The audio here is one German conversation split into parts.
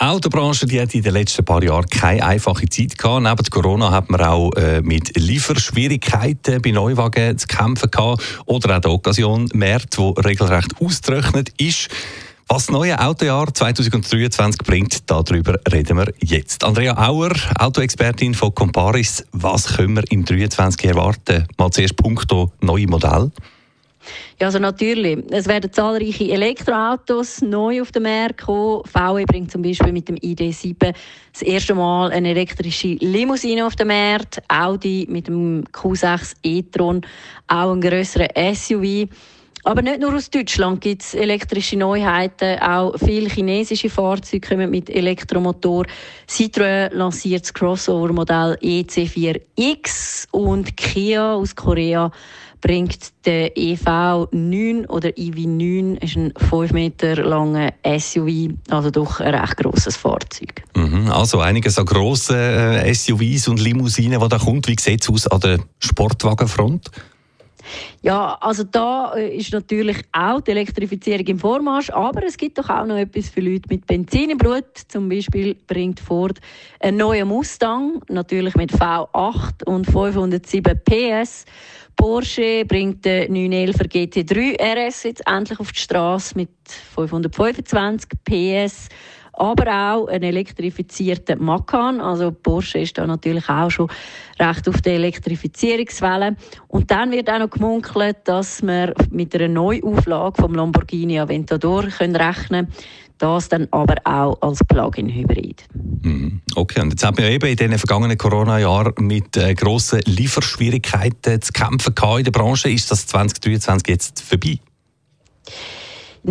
Die Autobranche die hat in den letzten paar Jahren keine einfache Zeit gehabt. Neben Corona hat man auch äh, mit Lieferschwierigkeiten bei Neuwagen zu kämpfen gehabt. Oder auch der Occasion März, wo regelrecht ausgerechnet ist. Was das neue Autojahr 2023 bringt, darüber reden wir jetzt. Andrea Auer, Autoexpertin von Comparis. Was können wir im 2023 erwarten? Mal zuerst punkto neue Modell. Ja, also natürlich. Es werden zahlreiche Elektroautos neu auf den Markt kommen. VW bringt zum Beispiel mit dem ID7 das erste Mal eine elektrische Limousine auf den Markt. Audi mit dem Q6 e-tron auch ein größeren SUV. Aber nicht nur aus Deutschland gibt es elektrische Neuheiten. Auch viele chinesische Fahrzeuge kommen mit Elektromotor. Citroën lanciert das Crossover-Modell EC4X und Kia aus Korea bringt der EV9 oder EV9 ist ein 5 Meter langer SUV, also doch ein recht grosses Fahrzeug. Mhm, also einiges an grossen äh, SUVs und Limousinen, die da kommt. Wie sieht es aus an der Sportwagenfront? Ja, also da äh, ist natürlich auch die Elektrifizierung im Vormarsch, aber es gibt doch auch noch etwas für Leute mit Benzin im Blut. Zum Beispiel bringt Ford einen neuen Mustang, natürlich mit V8 und 507 PS. Porsche bringt den 911 GT3 RS jetzt endlich auf die Straße mit 525 PS aber auch einen elektrifizierten Macan. Also Porsche ist da natürlich auch schon recht auf der Elektrifizierungswelle. Und dann wird auch noch gemunkelt, dass wir mit einer Neuauflage vom Lamborghini Aventador können rechnen das dann aber auch als Plug-in-Hybrid. Mhm. Okay, und jetzt haben wir eben in den vergangenen Corona-Jahren mit äh, grossen Lieferschwierigkeiten zu kämpfen in der Branche. Ist das 2023 jetzt vorbei?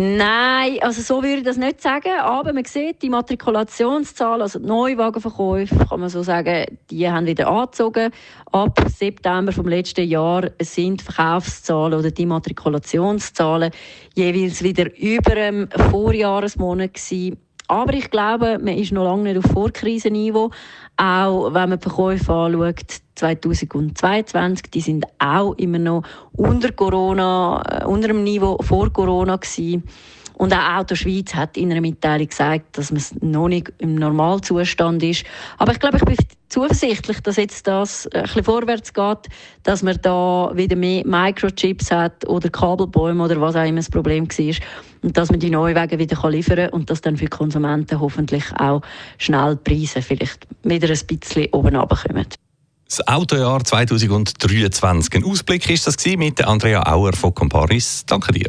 Nein, also so würde ich das nicht sagen. Aber man sieht, die Matrikulationszahlen, also die Neuwagenverkäufe, kann man so sagen, die haben wieder angezogen. Ab September vom letzten Jahr sind Verkaufszahlen oder die Matrikulationszahlen jeweils wieder über dem Vorjahresmonat gewesen. Aber ich glaube, man ist noch lange nicht auf Vorkrisenniveau. Auch wenn man die Verkäufe anschaut, 2022, die sind auch immer noch unter Corona, äh, unter dem Niveau vor Corona gewesen. Und auch Auto Schweiz hat in einer Mitteilung gesagt, dass man noch nicht im Normalzustand ist. Aber ich glaube, ich bin zuversichtlich, dass jetzt das ein bisschen vorwärts geht, dass man da wieder mehr Microchips hat oder Kabelbäume oder was auch immer das Problem war. Und dass man die neuen Wege wieder liefern kann und dass dann für die Konsumenten hoffentlich auch schnell die Preise vielleicht wieder ein bisschen oben runterkommen. Das Autojahr 2023. Ein Ausblick ist das mit Andrea Auer von Comparis. Danke dir.